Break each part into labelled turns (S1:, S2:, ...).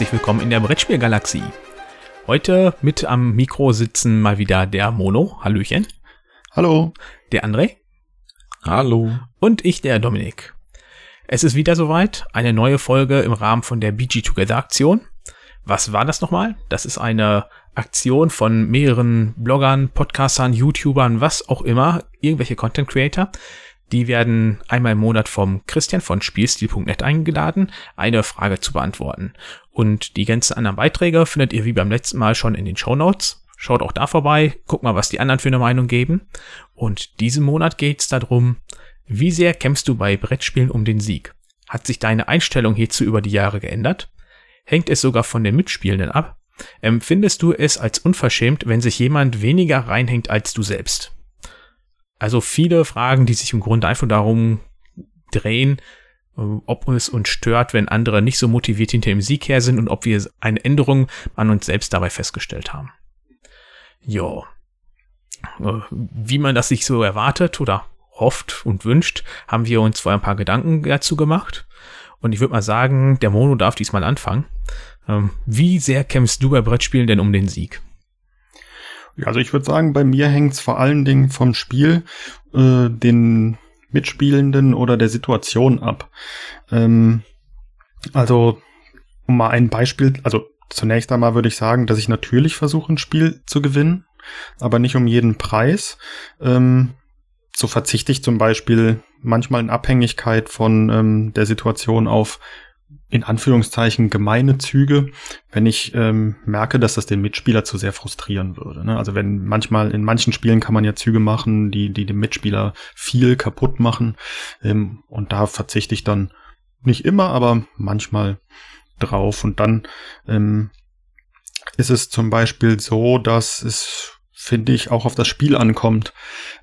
S1: herzlich willkommen in der Brettspielgalaxie. Heute mit am Mikro sitzen mal wieder der Mono. Hallöchen.
S2: Hallo.
S1: Der André.
S3: Hallo.
S1: Und ich, der Dominik. Es ist wieder soweit. Eine neue Folge im Rahmen von der BG Together Aktion. Was war das nochmal? Das ist eine Aktion von mehreren Bloggern, Podcastern, YouTubern, was auch immer, irgendwelche Content Creator. Die werden einmal im Monat vom Christian von Spielstil.net eingeladen, eine Frage zu beantworten. Und die ganzen anderen Beiträge findet ihr wie beim letzten Mal schon in den Show Notes. Schaut auch da vorbei, guckt mal, was die anderen für eine Meinung geben. Und diesen Monat geht's darum, wie sehr kämpfst du bei Brettspielen um den Sieg? Hat sich deine Einstellung hierzu über die Jahre geändert? Hängt es sogar von den Mitspielenden ab? Empfindest du es als unverschämt, wenn sich jemand weniger reinhängt als du selbst? Also viele Fragen, die sich im Grunde einfach darum drehen, äh, ob es uns stört, wenn andere nicht so motiviert hinter dem Sieg her sind und ob wir eine Änderung an uns selbst dabei festgestellt haben. Jo. Äh, wie man das sich so erwartet oder hofft und wünscht, haben wir uns vorher ein paar Gedanken dazu gemacht. Und ich würde mal sagen, der Mono darf diesmal anfangen. Ähm, wie sehr kämpfst du bei Brettspielen denn um den Sieg?
S2: Also ich würde sagen, bei mir hängt es vor allen Dingen vom Spiel, äh, den Mitspielenden oder der Situation ab. Ähm, also, um mal ein Beispiel, also zunächst einmal würde ich sagen, dass ich natürlich versuche, ein Spiel zu gewinnen, aber nicht um jeden Preis. Ähm, so verzichte ich zum Beispiel manchmal in Abhängigkeit von ähm, der Situation auf in Anführungszeichen gemeine Züge, wenn ich ähm, merke, dass das den Mitspieler zu sehr frustrieren würde. Ne? Also wenn manchmal in manchen Spielen kann man ja Züge machen, die die dem Mitspieler viel kaputt machen ähm, und da verzichte ich dann nicht immer, aber manchmal drauf und dann ähm, ist es zum Beispiel so, dass es finde ich, auch auf das Spiel ankommt,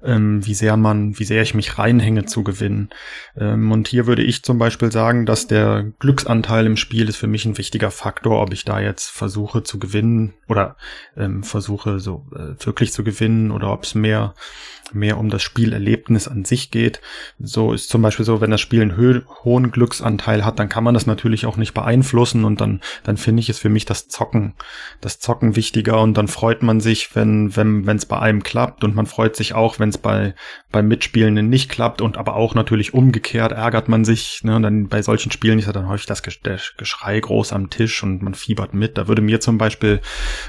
S2: ähm, wie sehr man, wie sehr ich mich reinhänge zu gewinnen. Ähm, und hier würde ich zum Beispiel sagen, dass der Glücksanteil im Spiel ist für mich ein wichtiger Faktor, ob ich da jetzt versuche zu gewinnen oder ähm, versuche so äh, wirklich zu gewinnen oder ob es mehr mehr um das Spielerlebnis an sich geht. So ist zum Beispiel so, wenn das Spiel einen ho hohen Glücksanteil hat, dann kann man das natürlich auch nicht beeinflussen und dann, dann finde ich es für mich das Zocken, das Zocken wichtiger und dann freut man sich, wenn, wenn, wenn es bei einem klappt und man freut sich auch, wenn es bei, beim Mitspielenden nicht klappt und aber auch natürlich umgekehrt ärgert man sich, ne, und dann bei solchen Spielen ist ja dann häufig das Geschrei groß am Tisch und man fiebert mit. Da würde mir zum Beispiel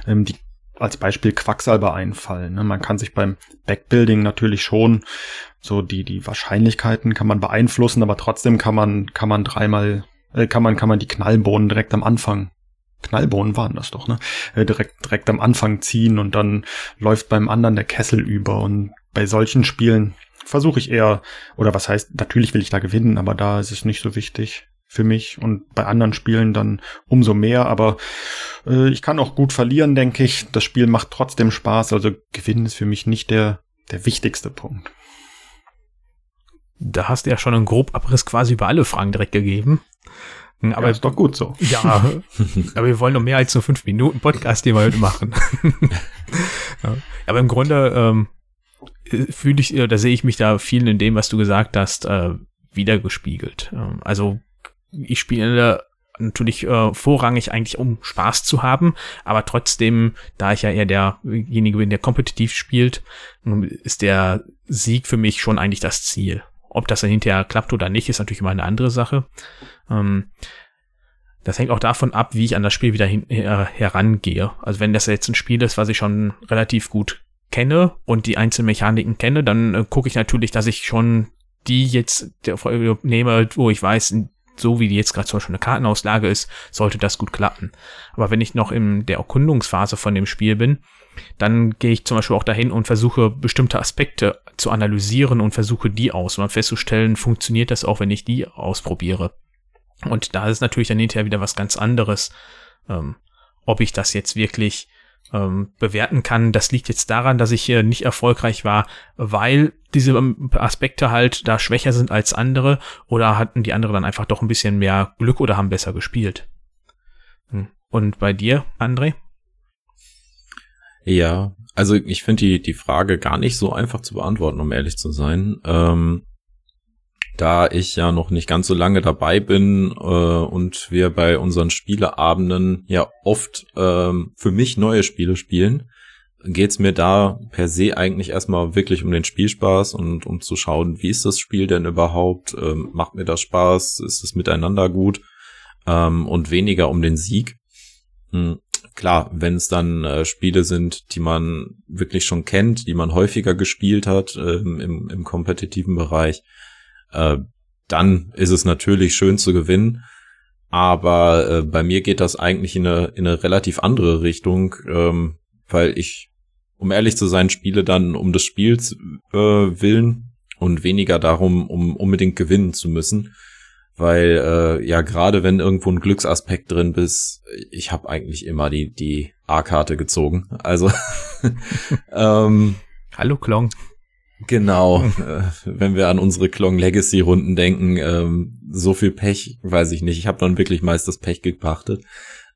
S2: ähm, die als Beispiel Quacksalber einfallen. Ne? Man kann sich beim Backbuilding natürlich schon so die, die Wahrscheinlichkeiten kann man beeinflussen, aber trotzdem kann man, kann man dreimal, äh, kann man, kann man die Knallbohnen direkt am Anfang Knallbohnen waren das doch, ne? Äh, direkt, direkt am Anfang ziehen und dann läuft beim anderen der Kessel über. Und bei solchen Spielen versuche ich eher, oder was heißt, natürlich will ich da gewinnen, aber da ist es nicht so wichtig für mich und bei anderen Spielen dann umso mehr. Aber äh, ich kann auch gut verlieren, denke ich. Das Spiel macht trotzdem Spaß. Also Gewinnen ist für mich nicht der, der wichtigste Punkt.
S1: Da hast du ja schon einen grob Abriss quasi über alle Fragen direkt gegeben.
S2: Aber ja, ist doch gut so.
S1: Ja, aber wir wollen noch mehr als nur fünf Minuten Podcast, den wir heute machen. ja, aber im Grunde ähm, fühle ich, da sehe ich mich da viel in dem, was du gesagt hast, äh, wiedergespiegelt. Ähm, also ich spiele natürlich äh, vorrangig eigentlich, um Spaß zu haben, aber trotzdem, da ich ja eher derjenige bin, der kompetitiv spielt, ist der Sieg für mich schon eigentlich das Ziel. Ob das dann hinterher klappt oder nicht, ist natürlich immer eine andere Sache. Ähm, das hängt auch davon ab, wie ich an das Spiel wieder hin, äh, herangehe. Also wenn das jetzt ein Spiel ist, was ich schon relativ gut kenne und die einzelnen Mechaniken kenne, dann äh, gucke ich natürlich, dass ich schon die jetzt nehme, wo ich weiß, so wie die jetzt gerade zum Beispiel eine Kartenauslage ist, sollte das gut klappen. Aber wenn ich noch in der Erkundungsphase von dem Spiel bin, dann gehe ich zum Beispiel auch dahin und versuche bestimmte Aspekte zu analysieren und versuche die aus, um festzustellen, funktioniert das auch, wenn ich die ausprobiere. Und da ist natürlich dann hinterher wieder was ganz anderes, ähm, ob ich das jetzt wirklich ähm, bewerten kann. Das liegt jetzt daran, dass ich hier nicht erfolgreich war, weil diese ähm, Aspekte halt da schwächer sind als andere oder hatten die anderen dann einfach doch ein bisschen mehr Glück oder haben besser gespielt. Hm. Und bei dir, André?
S3: Ja, also ich finde die, die Frage gar nicht so einfach zu beantworten, um ehrlich zu sein. Ähm, da ich ja noch nicht ganz so lange dabei bin äh, und wir bei unseren Spieleabenden ja oft ähm, für mich neue Spiele spielen, geht's mir da per se eigentlich erstmal wirklich um den Spielspaß und um zu schauen, wie ist das Spiel denn überhaupt? Ähm, macht mir das Spaß? Ist es miteinander gut? Ähm, und weniger um den Sieg. Klar, wenn es dann äh, Spiele sind, die man wirklich schon kennt, die man häufiger gespielt hat äh, im, im kompetitiven Bereich, äh, dann ist es natürlich schön zu gewinnen. Aber äh, bei mir geht das eigentlich in eine, in eine relativ andere Richtung, ähm, weil ich, um ehrlich zu sein, spiele dann um des Spiels äh, willen und weniger darum, um unbedingt gewinnen zu müssen. Weil äh, ja, gerade wenn irgendwo ein Glücksaspekt drin bist, ich habe eigentlich immer die, die A-Karte gezogen. Also
S1: ähm, Hallo Klong.
S3: Genau, äh, wenn wir an unsere Klong Legacy Runden denken, ähm, so viel Pech, weiß ich nicht. Ich habe dann wirklich meist das Pech gepachtet,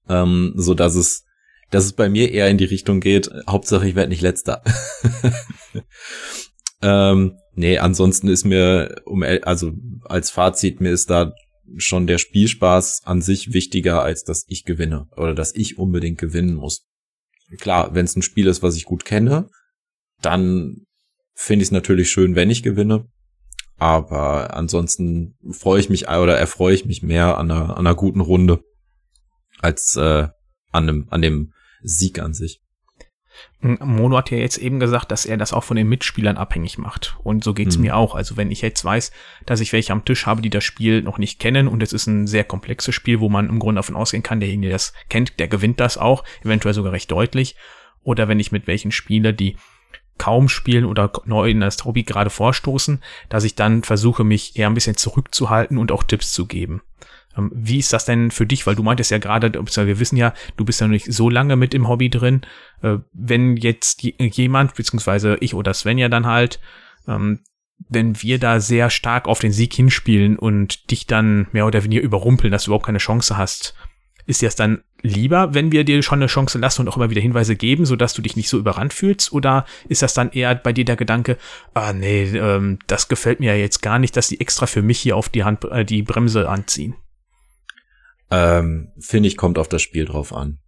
S3: ähm, so dass es, dass es bei mir eher in die Richtung geht. Hauptsache, ich werde nicht letzter. ähm, nee, ansonsten ist mir, um also als Fazit, mir ist da schon der Spielspaß an sich wichtiger, als dass ich gewinne oder dass ich unbedingt gewinnen muss. Klar, wenn es ein Spiel ist, was ich gut kenne, dann finde ich es natürlich schön, wenn ich gewinne. Aber ansonsten freue ich mich oder erfreue ich mich mehr an einer, an einer guten Runde als äh, an, dem, an dem Sieg an sich.
S1: Mono hat ja jetzt eben gesagt, dass er das auch von den Mitspielern abhängig macht. Und so geht's mhm. mir auch. Also wenn ich jetzt weiß, dass ich welche am Tisch habe, die das Spiel noch nicht kennen und es ist ein sehr komplexes Spiel, wo man im Grunde davon ausgehen kann, derjenige, der das kennt, der gewinnt das auch, eventuell sogar recht deutlich. Oder wenn ich mit welchen Spieler, die kaum spielen oder neu in das Hobby gerade vorstoßen, dass ich dann versuche, mich eher ein bisschen zurückzuhalten und auch Tipps zu geben. Ähm, wie ist das denn für dich? Weil du meintest ja gerade, wir wissen ja, du bist ja noch nicht so lange mit im Hobby drin. Äh, wenn jetzt jemand, beziehungsweise ich oder Sven ja dann halt, ähm, wenn wir da sehr stark auf den Sieg hinspielen und dich dann mehr oder weniger überrumpeln, dass du überhaupt keine Chance hast, ist dir das dann lieber, wenn wir dir schon eine Chance lassen und auch immer wieder Hinweise geben, sodass du dich nicht so überrannt fühlst? Oder ist das dann eher bei dir der Gedanke, ah nee, ähm, das gefällt mir ja jetzt gar nicht, dass die extra für mich hier auf die Hand äh, die Bremse anziehen?
S3: Ähm, finde ich, kommt auf das Spiel drauf an.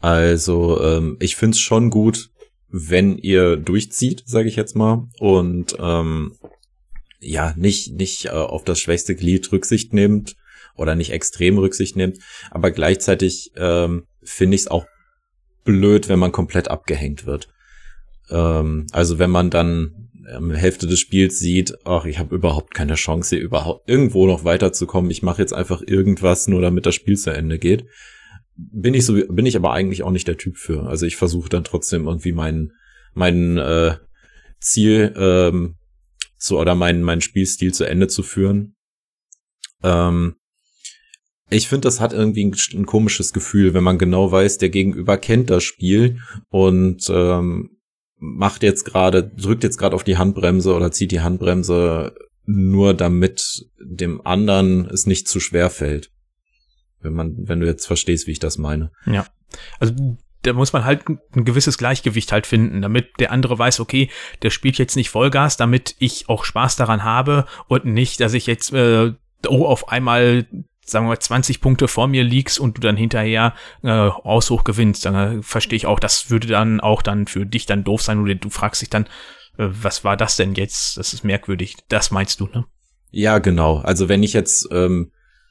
S3: Also, ähm, ich finde es schon gut, wenn ihr durchzieht, sage ich jetzt mal, und ähm, ja, nicht, nicht äh, auf das schwächste Glied Rücksicht nehmt oder nicht extrem Rücksicht nimmt. Aber gleichzeitig ähm, finde ich es auch blöd, wenn man komplett abgehängt wird. Ähm, also wenn man dann ähm, Hälfte des Spiels sieht, ach, ich habe überhaupt keine Chance, hier überhaupt irgendwo noch weiterzukommen. Ich mache jetzt einfach irgendwas, nur damit das Spiel zu Ende geht. Bin ich so, bin ich aber eigentlich auch nicht der Typ für. Also ich versuche dann trotzdem irgendwie mein mein äh, Ziel ähm, so oder meinen mein Spielstil zu Ende zu führen. Ähm, ich finde, das hat irgendwie ein, ein, komisches Gefühl, wenn man genau weiß, der Gegenüber kennt das Spiel und ähm, macht jetzt gerade, drückt jetzt gerade auf die Handbremse oder zieht die Handbremse nur damit dem anderen es nicht zu schwer fällt. Wenn man, wenn du jetzt verstehst, wie ich das meine.
S1: Ja. Also da muss man halt ein gewisses Gleichgewicht halt finden, damit der andere weiß, okay, der spielt jetzt nicht Vollgas, damit ich auch Spaß daran habe und nicht, dass ich jetzt äh, oh, auf einmal sagen wir mal, 20 Punkte vor mir liegst und du dann hinterher äh, Aushoch gewinnst, dann äh, verstehe ich auch, das würde dann auch dann für dich dann doof sein oder du fragst dich dann, äh, was war das denn jetzt? Das ist merkwürdig. Das meinst du, ne?
S3: Ja, genau. Also wenn ich jetzt ähm,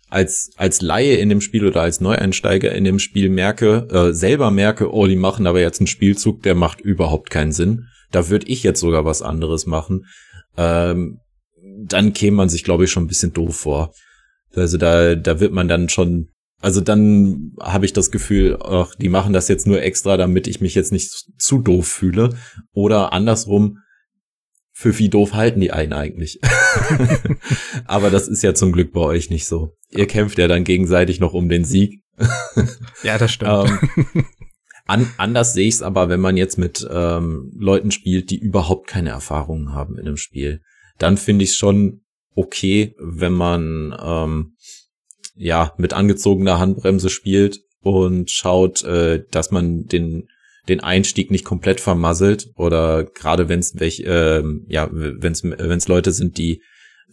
S3: als als Laie in dem Spiel oder als Neueinsteiger in dem Spiel merke, äh, selber merke, oh, die machen aber jetzt einen Spielzug, der macht überhaupt keinen Sinn. Da würde ich jetzt sogar was anderes machen. Ähm, dann käme man sich, glaube ich, schon ein bisschen doof vor. Also da, da wird man dann schon, also dann habe ich das Gefühl, ach, die machen das jetzt nur extra, damit ich mich jetzt nicht zu doof fühle. Oder andersrum, für wie doof halten die einen eigentlich? Aber das ist ja zum Glück bei euch nicht so. Ihr kämpft ja dann gegenseitig noch um den Sieg.
S1: ja, das stimmt.
S3: ähm, an, anders sehe ich es aber, wenn man jetzt mit ähm, Leuten spielt, die überhaupt keine Erfahrungen haben in einem Spiel. Dann finde ich es schon okay, wenn man ähm, ja mit angezogener Handbremse spielt und schaut, äh, dass man den den Einstieg nicht komplett vermasselt oder gerade wenn es welch äh, ja wenn es wenn es Leute sind, die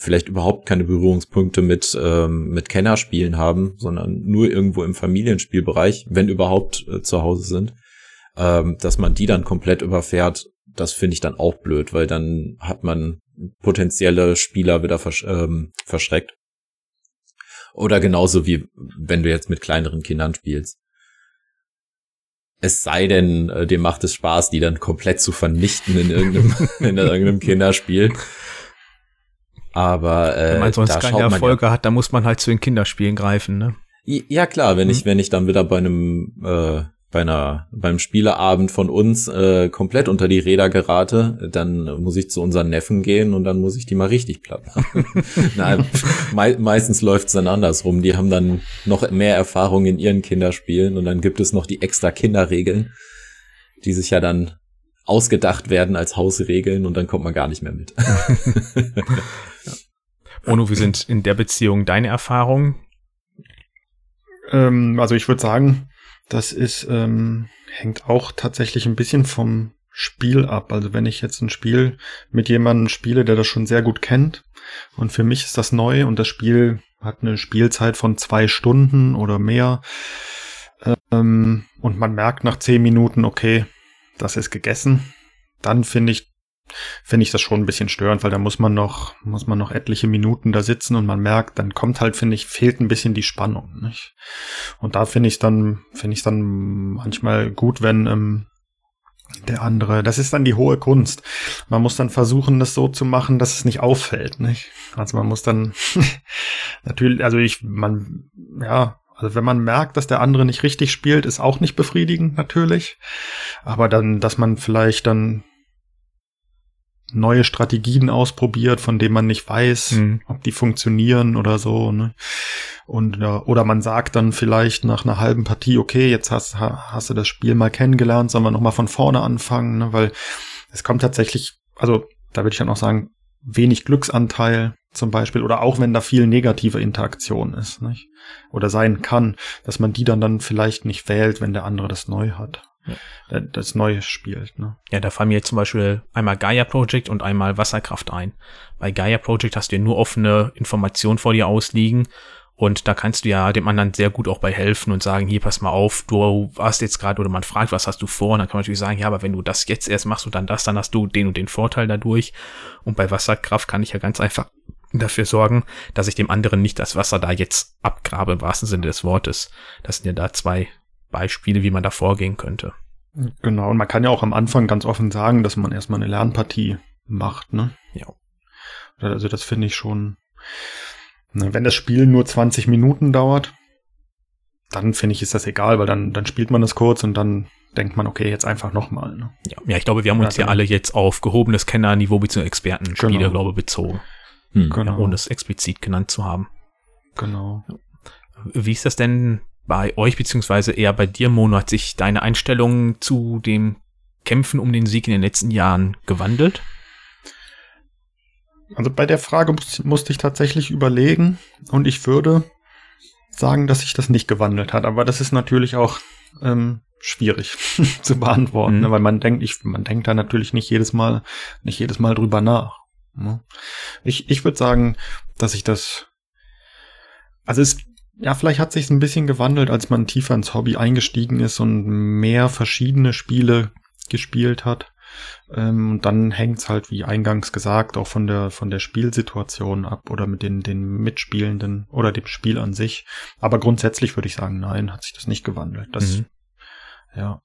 S3: vielleicht überhaupt keine Berührungspunkte mit, ähm, mit Kennerspielen haben, sondern nur irgendwo im Familienspielbereich, wenn überhaupt äh, zu Hause sind, ähm, dass man die dann komplett überfährt, das finde ich dann auch blöd, weil dann hat man potenzielle Spieler wieder versch ähm, verschreckt. Oder genauso wie wenn du jetzt mit kleineren Kindern spielst. Es sei denn, äh, dem macht es Spaß, die dann komplett zu vernichten in irgendeinem, in irgendeinem Kinderspiel. Aber äh,
S1: wenn man sonst keine Erfolge ja, hat, dann muss man halt zu den Kinderspielen greifen, ne?
S3: Ja klar, wenn mhm. ich wenn ich dann wieder bei einem äh, bei einer beim Spieleabend von uns äh, komplett unter die Räder gerate, dann muss ich zu unseren Neffen gehen und dann muss ich die mal richtig platt machen. Nein, me meistens läuft's dann andersrum. Die haben dann noch mehr Erfahrung in ihren Kinderspielen und dann gibt es noch die extra Kinderregeln, die sich ja dann ausgedacht werden als Hausregeln und dann kommt man gar nicht mehr mit.
S1: Ono, wie sind in der Beziehung deine Erfahrungen?
S2: Ähm, also ich würde sagen, das ist, ähm, hängt auch tatsächlich ein bisschen vom Spiel ab. Also wenn ich jetzt ein Spiel mit jemandem spiele, der das schon sehr gut kennt und für mich ist das neu und das Spiel hat eine Spielzeit von zwei Stunden oder mehr ähm, und man merkt nach zehn Minuten, okay, das ist gegessen, dann finde ich, finde ich das schon ein bisschen störend, weil da muss man noch, muss man noch etliche Minuten da sitzen und man merkt, dann kommt halt, finde ich, fehlt ein bisschen die Spannung, nicht? Und da finde ich dann, finde ich dann manchmal gut, wenn, ähm, der andere. Das ist dann die hohe Kunst. Man muss dann versuchen, das so zu machen, dass es nicht auffällt, nicht? Also man muss dann natürlich, also ich, man, ja, also wenn man merkt, dass der andere nicht richtig spielt, ist auch nicht befriedigend natürlich. Aber dann, dass man vielleicht dann neue Strategien ausprobiert, von denen man nicht weiß, mhm. ob die funktionieren oder so. Ne? Und ja, oder man sagt dann vielleicht nach einer halben Partie, okay, jetzt hast, hast du das Spiel mal kennengelernt, sollen wir nochmal von vorne anfangen, ne? weil es kommt tatsächlich, also da würde ich dann auch sagen, wenig Glücksanteil zum Beispiel oder auch wenn da viel negative Interaktion ist, nicht? Oder sein kann, dass man die dann dann vielleicht nicht wählt, wenn der andere das neu hat. Ja. Das Neue spielt, ne?
S1: Ja, da fallen mir jetzt zum Beispiel einmal Gaia Project und einmal Wasserkraft ein. Bei Gaia Project hast du ja nur offene Informationen vor dir ausliegen und da kannst du ja dem anderen sehr gut auch bei helfen und sagen, hier, pass mal auf, du warst jetzt gerade, oder man fragt, was hast du vor? Und dann kann man natürlich sagen, ja, aber wenn du das jetzt erst machst und dann das, dann hast du den und den Vorteil dadurch. Und bei Wasserkraft kann ich ja ganz einfach dafür sorgen, dass ich dem anderen nicht das Wasser da jetzt abgrabe, im wahrsten Sinne des Wortes. Das sind ja da zwei Beispiele, wie man da vorgehen könnte.
S2: Genau, und man kann ja auch am Anfang ganz offen sagen, dass man erstmal eine Lernpartie macht, ne?
S1: Ja.
S2: Also das finde ich schon. Ne, wenn das Spiel nur 20 Minuten dauert, dann finde ich, ist das egal, weil dann, dann spielt man das kurz und dann denkt man, okay, jetzt einfach nochmal. Ne?
S1: Ja, ja, ich glaube, wir haben uns ja, ja alle jetzt auf gehobenes Kennerniveau bzw. Expertenspiele, genau. glaube ich, bezogen. Hm. Genau. ohne es explizit genannt zu haben.
S2: Genau.
S1: Wie ist das denn bei euch, beziehungsweise eher bei dir, Mono? Hat sich deine Einstellung zu dem Kämpfen um den Sieg in den letzten Jahren gewandelt?
S2: Also bei der Frage musste ich tatsächlich überlegen und ich würde sagen, dass sich das nicht gewandelt hat. Aber das ist natürlich auch ähm, schwierig zu beantworten, mhm. ne? weil man denkt, ich, man denkt da natürlich nicht jedes Mal, nicht jedes Mal drüber nach. Ne? Ich, ich würde sagen, dass ich das, also es, ja, vielleicht hat sich ein bisschen gewandelt, als man tiefer ins Hobby eingestiegen ist und mehr verschiedene Spiele gespielt hat. Ähm, und dann hängt's halt, wie eingangs gesagt, auch von der, von der Spielsituation ab oder mit den, den Mitspielenden oder dem Spiel an sich. Aber grundsätzlich würde ich sagen, nein, hat sich das nicht gewandelt. Das, mhm. ja.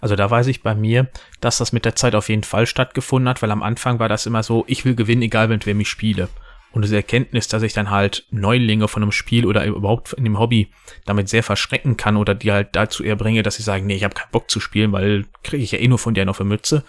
S1: Also da weiß ich bei mir, dass das mit der Zeit auf jeden Fall stattgefunden hat, weil am Anfang war das immer so, ich will gewinnen, egal mit wem ich spiele. Und diese Erkenntnis, dass ich dann halt Neulinge von einem Spiel oder überhaupt in dem Hobby damit sehr verschrecken kann oder die halt dazu eher bringe, dass sie sagen, nee, ich habe keinen Bock zu spielen, weil kriege ich ja eh nur von dir noch für Mütze.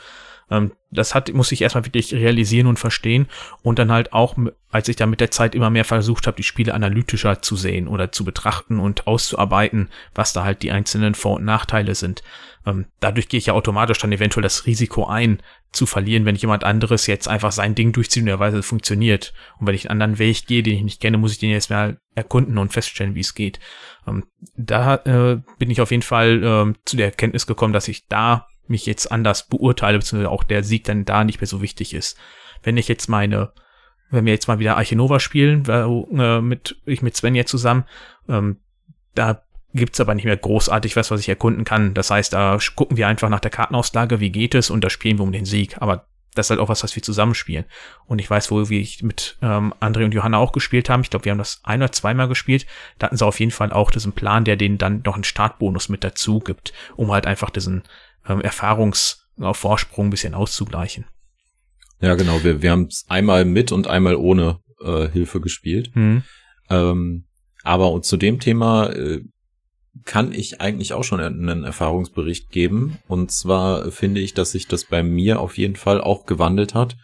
S1: Ähm, das hat, muss ich erstmal wirklich realisieren und verstehen. Und dann halt auch, als ich da mit der Zeit immer mehr versucht habe, die Spiele analytischer zu sehen oder zu betrachten und auszuarbeiten, was da halt die einzelnen Vor- und Nachteile sind. Ähm, dadurch gehe ich ja automatisch dann eventuell das Risiko ein, zu verlieren, wenn jemand anderes jetzt einfach sein Ding durchzieht und Weise funktioniert. Und wenn ich einen anderen Weg gehe, den ich nicht kenne, muss ich den jetzt mal erkunden und feststellen, wie es geht. Ähm, da äh, bin ich auf jeden Fall äh, zu der Erkenntnis gekommen, dass ich da mich jetzt anders beurteile, beziehungsweise auch der Sieg dann da nicht mehr so wichtig ist. Wenn ich jetzt meine wenn wir jetzt mal wieder Archinova spielen, äh, mit, ich mit Sven jetzt zusammen, ähm, da gibt's aber nicht mehr großartig was, was ich erkunden kann. Das heißt, da gucken wir einfach nach der Kartenauslage, wie geht es, und da spielen wir um den Sieg. Aber das ist halt auch was, was wir zusammenspielen. Und ich weiß, wo wir mit ähm, André und Johanna auch gespielt haben. Ich glaube, wir haben das ein oder zweimal gespielt. Da hatten sie auf jeden Fall auch diesen Plan, der denen dann noch einen Startbonus mit dazu gibt, um halt einfach diesen ähm, Erfahrungsvorsprung ein bisschen auszugleichen.
S3: Ja, genau. Wir, wir haben es einmal mit und einmal ohne äh, Hilfe gespielt. Mhm. Ähm, aber und zu dem Thema äh, kann ich eigentlich auch schon einen Erfahrungsbericht geben. Und zwar finde ich, dass sich das bei mir auf jeden Fall auch gewandelt hat,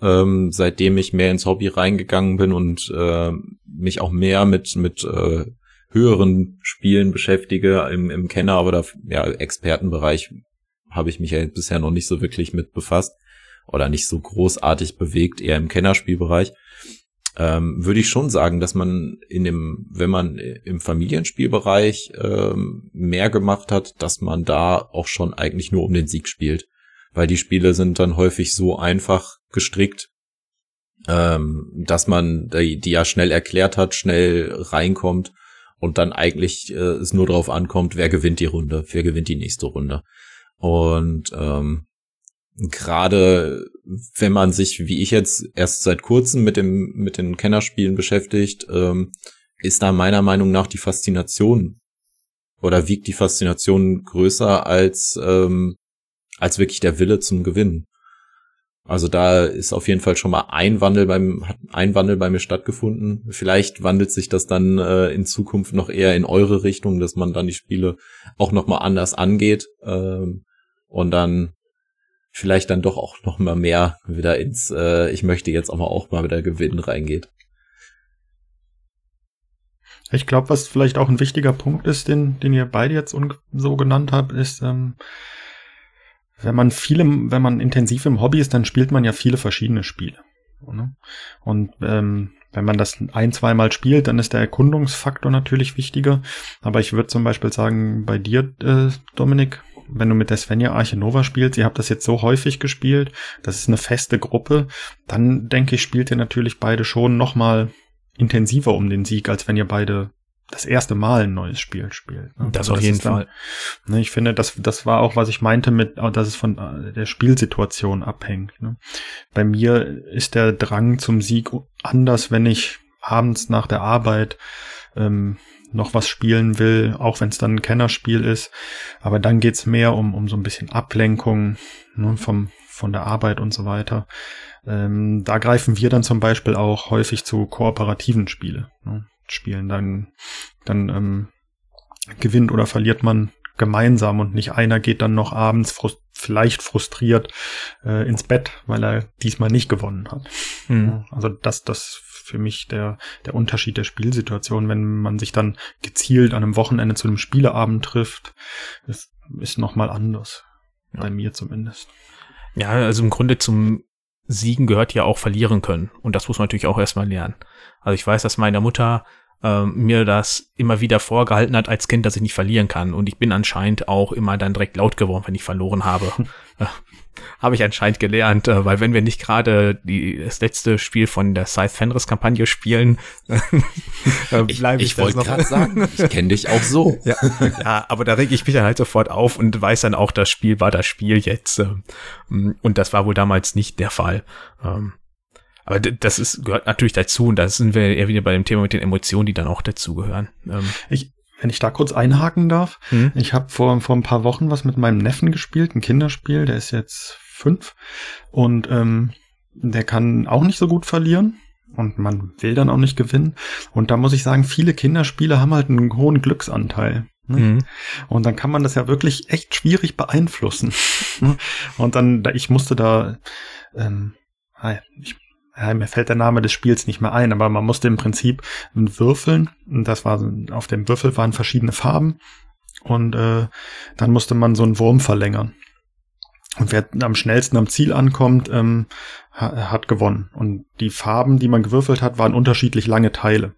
S3: ähm, seitdem ich mehr ins Hobby reingegangen bin und äh, mich auch mehr mit mit äh, höheren Spielen beschäftige im, im Kenner oder ja, Expertenbereich habe ich mich ja bisher noch nicht so wirklich mit befasst oder nicht so großartig bewegt, eher im Kennerspielbereich, ähm, würde ich schon sagen, dass man in dem, wenn man im Familienspielbereich ähm, mehr gemacht hat, dass man da auch schon eigentlich nur um den Sieg spielt. Weil die Spiele sind dann häufig so einfach gestrickt, ähm, dass man die, die ja schnell erklärt hat, schnell reinkommt und dann eigentlich äh, es nur darauf ankommt, wer gewinnt die Runde, wer gewinnt die nächste Runde. Und ähm, gerade wenn man sich, wie ich jetzt erst seit kurzem mit dem mit den Kennerspielen beschäftigt, ähm, ist da meiner Meinung nach die Faszination oder wiegt die Faszination größer als ähm, als wirklich der Wille zum Gewinnen. Also da ist auf jeden Fall schon mal ein Wandel beim hat ein Wandel bei mir stattgefunden. Vielleicht wandelt sich das dann äh, in Zukunft noch eher in eure Richtung, dass man dann die Spiele auch noch mal anders angeht ähm, und dann vielleicht dann doch auch noch mal mehr wieder ins, äh, ich möchte jetzt aber auch mal wieder gewinnen reingeht.
S2: Ich glaube, was vielleicht auch ein wichtiger Punkt ist, den, den ihr beide jetzt so genannt habt, ist, ähm, wenn man viele, wenn man intensiv im Hobby ist, dann spielt man ja viele verschiedene Spiele. Ne? Und ähm, wenn man das ein, zweimal spielt, dann ist der Erkundungsfaktor natürlich wichtiger. Aber ich würde zum Beispiel sagen, bei dir, äh, Dominik, wenn du mit der Svenja Arche Nova spielst, ihr habt das jetzt so häufig gespielt, das ist eine feste Gruppe, dann denke ich, spielt ihr natürlich beide schon nochmal intensiver um den Sieg, als wenn ihr beide das erste Mal ein neues Spiel spielt.
S1: Ne? Das also auf jeden dann, Fall.
S2: Ne, ich finde, das, das war auch, was ich meinte mit, dass es von äh, der Spielsituation abhängt. Ne? Bei mir ist der Drang zum Sieg anders, wenn ich abends nach der Arbeit ähm, noch was spielen will, auch wenn es dann ein Kennerspiel ist. Aber dann geht's mehr um, um so ein bisschen Ablenkung ne, vom, von der Arbeit und so weiter. Ähm, da greifen wir dann zum Beispiel auch häufig zu kooperativen Spiele. Ne, spielen dann, dann ähm, gewinnt oder verliert man gemeinsam und nicht einer geht dann noch abends frust vielleicht frustriert äh, ins Bett, weil er diesmal nicht gewonnen hat. Mhm. Also das, das für mich der, der Unterschied der Spielsituation, wenn man sich dann gezielt an einem Wochenende zu einem Spieleabend trifft, ist, ist nochmal anders. Ja. Bei mir zumindest.
S1: Ja, also im Grunde zum Siegen gehört ja auch verlieren können. Und das muss man natürlich auch erstmal lernen. Also ich weiß, dass meine Mutter ähm, mir das immer wieder vorgehalten hat als Kind, dass ich nicht verlieren kann. Und ich bin anscheinend auch immer dann direkt laut geworden, wenn ich verloren habe. habe ich anscheinend gelernt, äh, weil wenn wir nicht gerade das letzte Spiel von der Scythe Fenris Kampagne spielen,
S3: äh, bleibe ich, ich wollte gerade sagen, ich kenne dich auch so.
S1: ja, ja, aber da reg ich mich dann halt sofort auf und weiß dann auch, das Spiel war das Spiel jetzt. Ähm, und das war wohl damals nicht der Fall. Ähm, aber das ist, gehört natürlich dazu und da sind wir eher wieder bei dem Thema mit den Emotionen, die dann auch dazugehören.
S2: Ähm, ich, wenn ich da kurz einhaken darf, hm? ich habe vor, vor ein paar Wochen was mit meinem Neffen gespielt, ein Kinderspiel, der ist jetzt fünf und ähm, der kann auch nicht so gut verlieren und man will dann auch nicht gewinnen. Und da muss ich sagen, viele Kinderspiele haben halt einen hohen Glücksanteil. Ne? Mhm. Und dann kann man das ja wirklich echt schwierig beeinflussen. und dann, ich musste da, ähm, ich ja, mir fällt der Name des Spiels nicht mehr ein, aber man musste im Prinzip würfeln. Und das war, auf dem Würfel waren verschiedene Farben. Und äh, dann musste man so einen Wurm verlängern. Und wer am schnellsten am Ziel ankommt, ähm, hat gewonnen. Und die Farben, die man gewürfelt hat, waren unterschiedlich lange Teile.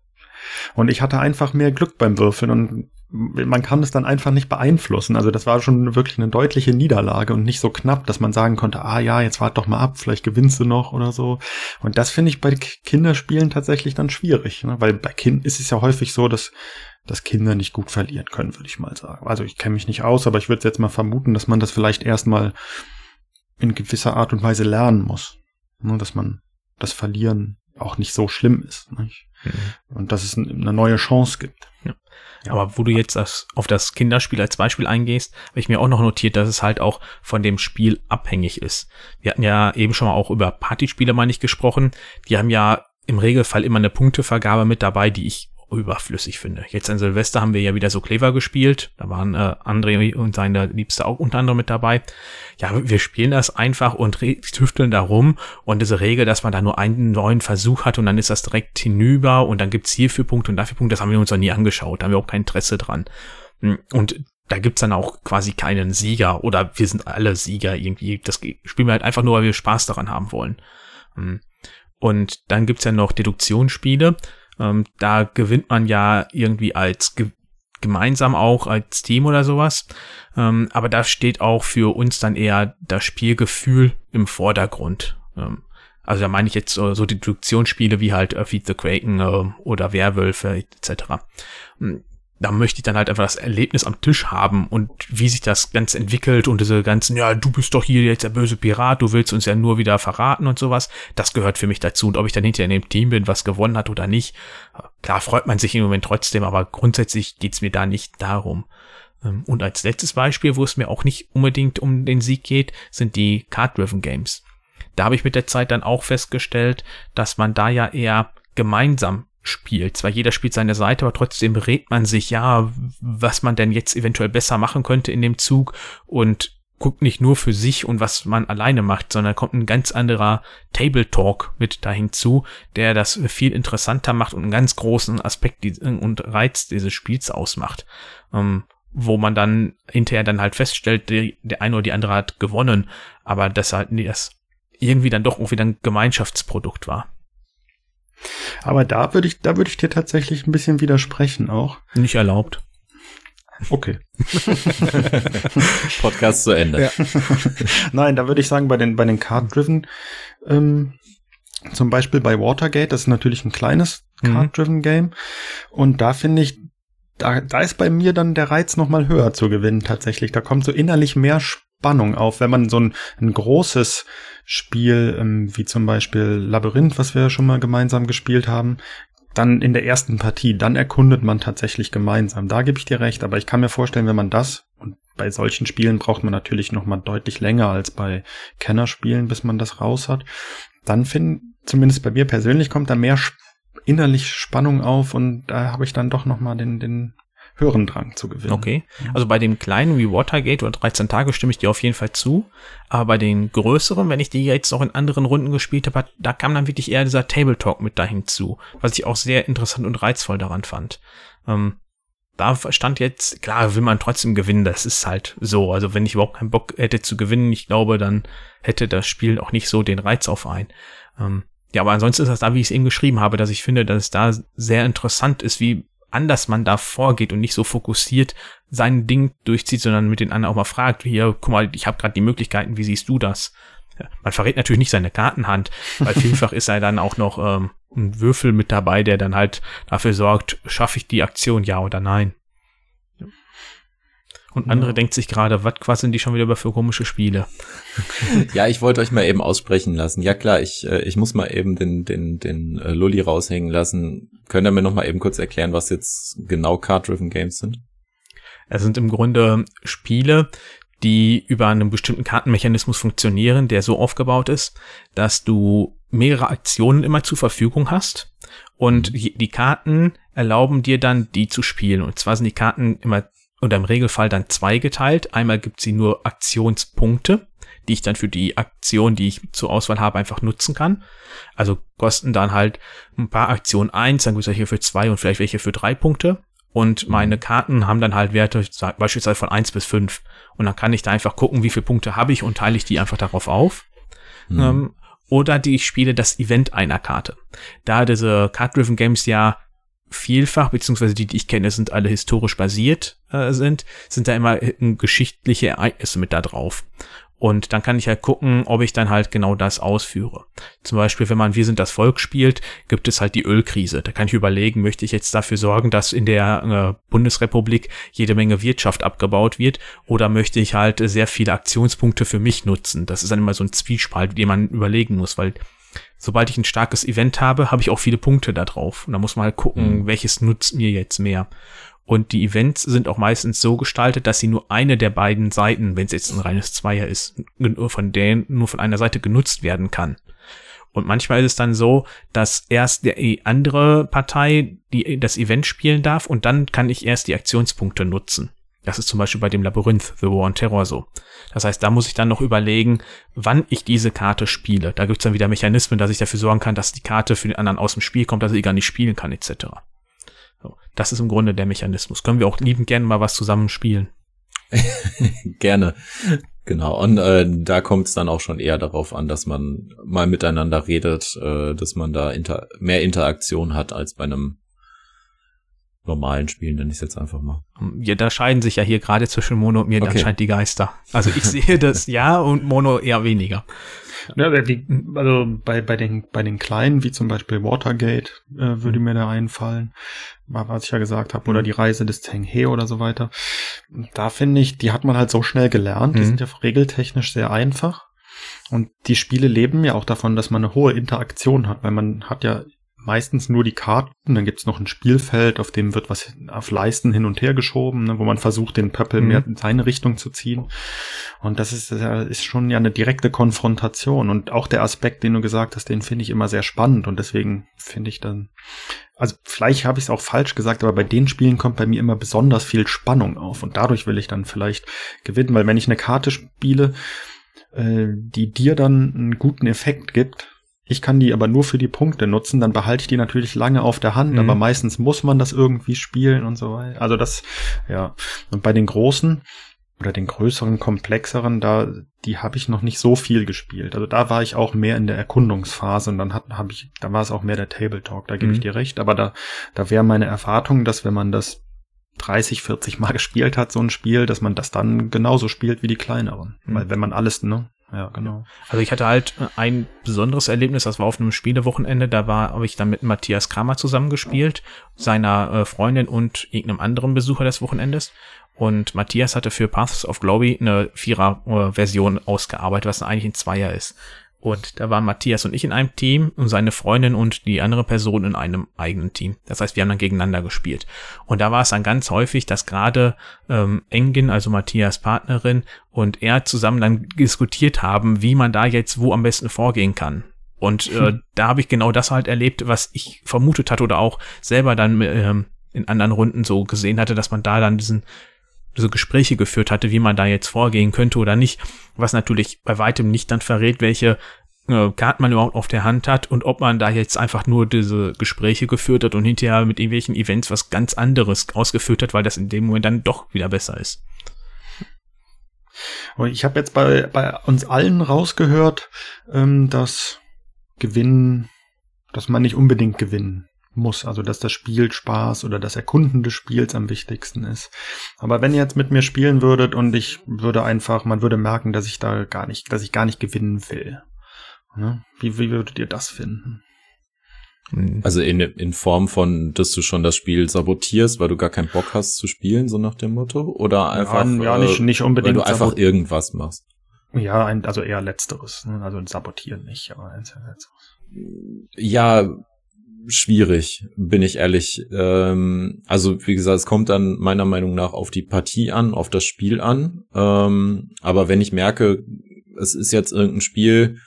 S2: Und ich hatte einfach mehr Glück beim Würfeln und man kann es dann einfach nicht beeinflussen. Also das war schon wirklich eine deutliche Niederlage und nicht so knapp, dass man sagen konnte, ah ja, jetzt wart doch mal ab, vielleicht gewinnst du noch oder so. Und das finde ich bei Kinderspielen tatsächlich dann schwierig, ne? weil bei Kindern ist es ja häufig so, dass dass Kinder nicht gut verlieren können, würde ich mal sagen. Also ich kenne mich nicht aus, aber ich würde jetzt mal vermuten, dass man das vielleicht erstmal in gewisser Art und Weise lernen muss. Ne? Dass man das Verlieren auch nicht so schlimm ist. Mhm. Und dass es eine neue Chance gibt.
S1: Ja. Aber wo du jetzt das, auf das Kinderspiel als Beispiel eingehst, habe ich mir auch noch notiert, dass es halt auch von dem Spiel abhängig ist. Wir hatten ja eben schon mal auch über Partyspiele, meine ich, gesprochen. Die haben ja im Regelfall immer eine Punktevergabe mit dabei, die ich überflüssig finde. Jetzt an Silvester haben wir ja wieder so Clever gespielt. Da waren äh, André und seine Liebste auch unter anderem mit dabei. Ja, wir spielen das einfach und tüfteln da rum. Und diese Regel, dass man da nur einen neuen Versuch hat und dann ist das direkt hinüber und dann gibt's hierfür Punkte und dafür Punkte, das haben wir uns noch nie angeschaut. Da haben wir auch kein Interesse dran. Hm, und da gibt's dann auch quasi keinen Sieger oder wir sind alle Sieger irgendwie. Das spielen wir halt einfach nur, weil wir Spaß daran haben wollen. Hm. Und dann gibt's ja noch Deduktionsspiele. Ähm, da gewinnt man ja irgendwie als ge gemeinsam auch als Team oder sowas. Ähm, aber da steht auch für uns dann eher das Spielgefühl im Vordergrund. Ähm, also da meine ich jetzt so, so Deduktionsspiele wie halt Feed the Kraken äh, oder Werwölfe etc da möchte ich dann halt einfach das Erlebnis am Tisch haben und wie sich das Ganze entwickelt und diese ganzen, ja, du bist doch hier jetzt der böse Pirat, du willst uns ja nur wieder verraten und sowas. Das gehört für mich dazu. Und ob ich dann hinterher in dem Team bin, was gewonnen hat oder nicht, klar freut man sich im Moment trotzdem, aber grundsätzlich geht's mir da nicht darum. Ähm, und als letztes Beispiel, wo es mir auch nicht unbedingt um den Sieg geht, sind die Card-Driven Games. Da habe ich mit der Zeit dann auch festgestellt, dass man da ja eher gemeinsam spielt. Zwar jeder spielt seine Seite, aber trotzdem berät man sich, ja, was man denn jetzt eventuell besser machen könnte in dem Zug und guckt nicht nur für sich und was man alleine macht, sondern kommt ein ganz anderer Table Talk mit da hinzu, der das viel interessanter macht und einen ganz großen Aspekt und Reiz dieses Spiels ausmacht. Ähm, wo man dann hinterher dann halt feststellt, der, der eine oder die andere hat gewonnen, aber das halt das irgendwie dann doch wieder ein Gemeinschaftsprodukt war.
S2: Aber da würde ich, da würde ich dir tatsächlich ein bisschen widersprechen auch.
S1: Nicht erlaubt.
S2: Okay.
S3: Podcast zu Ende. Ja.
S2: Nein, da würde ich sagen, bei den, bei den Card-Driven, ähm, zum Beispiel bei Watergate, das ist natürlich ein kleines mhm. Card-Driven Game. Und da finde ich, da, da ist bei mir dann der Reiz noch mal höher zu gewinnen tatsächlich. Da kommt so innerlich mehr Spannung auf, wenn man so ein, ein großes Spiel, ähm, wie zum Beispiel Labyrinth, was wir schon mal gemeinsam gespielt haben, dann in der ersten Partie, dann erkundet man tatsächlich gemeinsam. Da gebe ich dir recht, aber ich kann mir vorstellen, wenn man das und bei solchen Spielen braucht man natürlich noch mal deutlich länger als bei Kennerspielen, bis man das raus hat. Dann finde, zumindest bei mir persönlich, kommt da mehr innerlich Spannung auf und da habe ich dann doch noch mal den den höheren zu gewinnen.
S1: Okay. Also bei dem kleinen wie Watergate oder 13 Tage stimme ich dir auf jeden Fall zu. Aber bei den größeren, wenn ich die jetzt auch in anderen Runden gespielt habe, da kam dann wirklich eher dieser Table Talk mit dahin zu, was ich auch sehr interessant und reizvoll daran fand. Ähm, da stand jetzt, klar, will man trotzdem gewinnen, das ist halt so. Also wenn ich überhaupt keinen Bock hätte zu gewinnen, ich glaube, dann hätte das Spiel auch nicht so den Reiz auf ein. Ähm, ja, aber ansonsten ist das da, wie ich es eben geschrieben habe, dass ich finde, dass es da sehr interessant ist, wie anders man da vorgeht und nicht so fokussiert sein Ding durchzieht, sondern mit den anderen auch mal fragt, hier, guck mal, ich habe gerade die Möglichkeiten, wie siehst du das? Man verrät natürlich nicht seine Kartenhand, weil vielfach ist er dann auch noch ähm, ein Würfel mit dabei, der dann halt dafür sorgt, schaffe ich die Aktion, ja oder nein. Und andere ja. denkt sich gerade, was quasseln die schon wieder über für komische Spiele?
S3: ja, ich wollte euch mal eben aussprechen lassen. Ja klar, ich, äh, ich muss mal eben den, den, den äh, Lulli raushängen lassen. Könnt ihr mir noch mal eben kurz erklären, was jetzt genau Card-Driven Games sind?
S1: Es sind im Grunde Spiele, die über einen bestimmten Kartenmechanismus funktionieren, der so aufgebaut ist, dass du mehrere Aktionen immer zur Verfügung hast und mhm. die Karten erlauben dir dann, die zu spielen. Und zwar sind die Karten immer oder im Regelfall dann zwei geteilt. Einmal gibt sie nur Aktionspunkte, die ich dann für die Aktion, die ich zur Auswahl habe, einfach nutzen kann. Also kosten dann halt ein paar Aktionen eins, dann gibt es welche für zwei und vielleicht welche für drei Punkte. Und mhm. meine Karten haben dann halt Werte beispielsweise von eins bis fünf. Und dann kann ich da einfach gucken, wie viele Punkte habe ich und teile ich die einfach darauf auf. Mhm. Ähm, oder die ich spiele das Event einer Karte. Da diese Card-Driven Games ja vielfach, beziehungsweise die, die ich kenne, sind alle historisch basiert äh, sind, sind da immer äh, geschichtliche Ereignisse mit da drauf. Und dann kann ich halt gucken, ob ich dann halt genau das ausführe. Zum Beispiel, wenn man Wir sind das Volk spielt, gibt es halt die Ölkrise. Da kann ich überlegen, möchte ich jetzt dafür sorgen, dass in der äh, Bundesrepublik jede Menge Wirtschaft abgebaut wird oder möchte ich halt sehr viele Aktionspunkte für mich nutzen. Das ist dann immer so ein Zwiespalt, den man überlegen muss, weil sobald ich ein starkes Event habe, habe ich auch viele Punkte da drauf. Und da muss man halt gucken, mhm. welches nutzt mir jetzt mehr. Und die Events sind auch meistens so gestaltet, dass sie nur eine der beiden Seiten, wenn es jetzt ein reines Zweier ist, nur von der, nur von einer Seite genutzt werden kann. Und manchmal ist es dann so, dass erst die andere Partei die, das Event spielen darf und dann kann ich erst die Aktionspunkte nutzen. Das ist zum Beispiel bei dem Labyrinth, The War on Terror so. Das heißt, da muss ich dann noch überlegen, wann ich diese Karte spiele. Da gibt's dann wieder Mechanismen, dass ich dafür sorgen kann, dass die Karte für den anderen aus dem Spiel kommt, dass sie gar nicht spielen kann, etc. So, das ist im Grunde der Mechanismus. Können wir auch liebend gerne mal was zusammen spielen.
S3: gerne. Genau, und äh, da kommt es dann auch schon eher darauf an, dass man mal miteinander redet, äh, dass man da inter mehr Interaktion hat als bei einem normalen Spielen, nenne ich es jetzt einfach mal.
S1: Ja, da scheiden sich ja hier gerade zwischen Mono und mir okay. anscheinend die Geister. Also ich sehe das ja und Mono eher weniger.
S2: Ja, also bei, bei, den, bei den kleinen, wie zum Beispiel Watergate, äh, würde mir da einfallen, was ich ja gesagt habe, oder mhm. die Reise des Teng He oder so weiter. Da finde ich, die hat man halt so schnell gelernt, die mhm. sind ja regeltechnisch sehr einfach. Und die Spiele leben ja auch davon, dass man eine hohe Interaktion hat, weil man hat ja meistens nur die Karten, dann gibt's noch ein Spielfeld, auf dem wird was auf Leisten hin und her geschoben, ne, wo man versucht, den Pöppel mhm. mehr in seine Richtung zu ziehen. Und das ist, ist schon ja eine direkte Konfrontation. Und auch der Aspekt, den du gesagt hast, den finde ich immer sehr spannend. Und deswegen finde ich dann, also vielleicht habe ich es auch falsch gesagt, aber bei den Spielen kommt bei mir immer besonders viel Spannung auf. Und dadurch will ich dann vielleicht gewinnen, weil wenn ich eine Karte spiele, äh, die dir dann einen guten Effekt gibt, ich kann die aber nur für die Punkte nutzen, dann behalte ich die natürlich lange auf der Hand, mhm. aber meistens muss man das irgendwie spielen und so weiter. Also das, ja. Und bei den großen oder den größeren, komplexeren, da, die habe ich noch nicht so viel gespielt. Also da war ich auch mehr in der Erkundungsphase und dann hat, habe ich, da war es auch mehr der Table Talk, da gebe mhm. ich dir recht. Aber da, da wäre meine Erwartung, dass wenn man das 30, 40 Mal gespielt hat, so ein Spiel, dass man das dann genauso spielt wie die kleineren. Mhm. Weil wenn man alles, ne, ja, genau.
S1: Also ich hatte halt äh, ein besonderes Erlebnis, das war auf einem Spielewochenende, da war, habe ich dann mit Matthias Kramer zusammengespielt, seiner äh, Freundin und irgendeinem anderen Besucher des Wochenendes. Und Matthias hatte für Paths of Glory eine Vierer-Version ausgearbeitet, was eigentlich ein Zweier ist. Und da waren Matthias und ich in einem Team und seine Freundin und die andere Person in einem eigenen Team. Das heißt, wir haben dann gegeneinander gespielt. Und da war es dann ganz häufig, dass gerade ähm, Engin, also Matthias Partnerin, und er zusammen dann diskutiert haben, wie man da jetzt wo am besten vorgehen kann. Und äh, hm. da habe ich genau das halt erlebt, was ich vermutet hatte oder auch selber dann ähm, in anderen Runden so gesehen hatte, dass man da dann diesen so Gespräche geführt hatte, wie man da jetzt vorgehen könnte oder nicht, was natürlich bei weitem nicht dann verrät, welche äh, Karten man überhaupt auf der Hand hat und ob man da jetzt einfach nur diese Gespräche geführt hat und hinterher mit irgendwelchen Events was ganz anderes ausgeführt hat, weil das in dem Moment dann doch wieder besser ist.
S2: Ich habe jetzt bei, bei uns allen rausgehört, ähm, dass Gewinnen, dass man nicht unbedingt gewinnen muss, also dass das Spiel Spaß oder das Erkunden des Spiels am wichtigsten ist. Aber wenn ihr jetzt mit mir spielen würdet und ich würde einfach, man würde merken, dass ich da gar nicht, dass ich gar nicht gewinnen will. Ne? Wie, wie würdet ihr das finden?
S3: Hm. Also in, in Form von, dass du schon das Spiel sabotierst, weil du gar keinen Bock hast zu spielen, so nach dem Motto? Oder einfach,
S2: ja, ja nicht, nicht unbedingt
S3: weil du einfach irgendwas machst?
S2: Ja, ein, also eher letzteres. Ne? Also ein Sabotieren nicht, aber ein,
S3: ja, schwierig, bin ich ehrlich. Ähm, also wie gesagt, es kommt dann meiner Meinung nach auf die Partie an, auf das Spiel an. Ähm, aber wenn ich merke, es ist jetzt irgendein Spiel,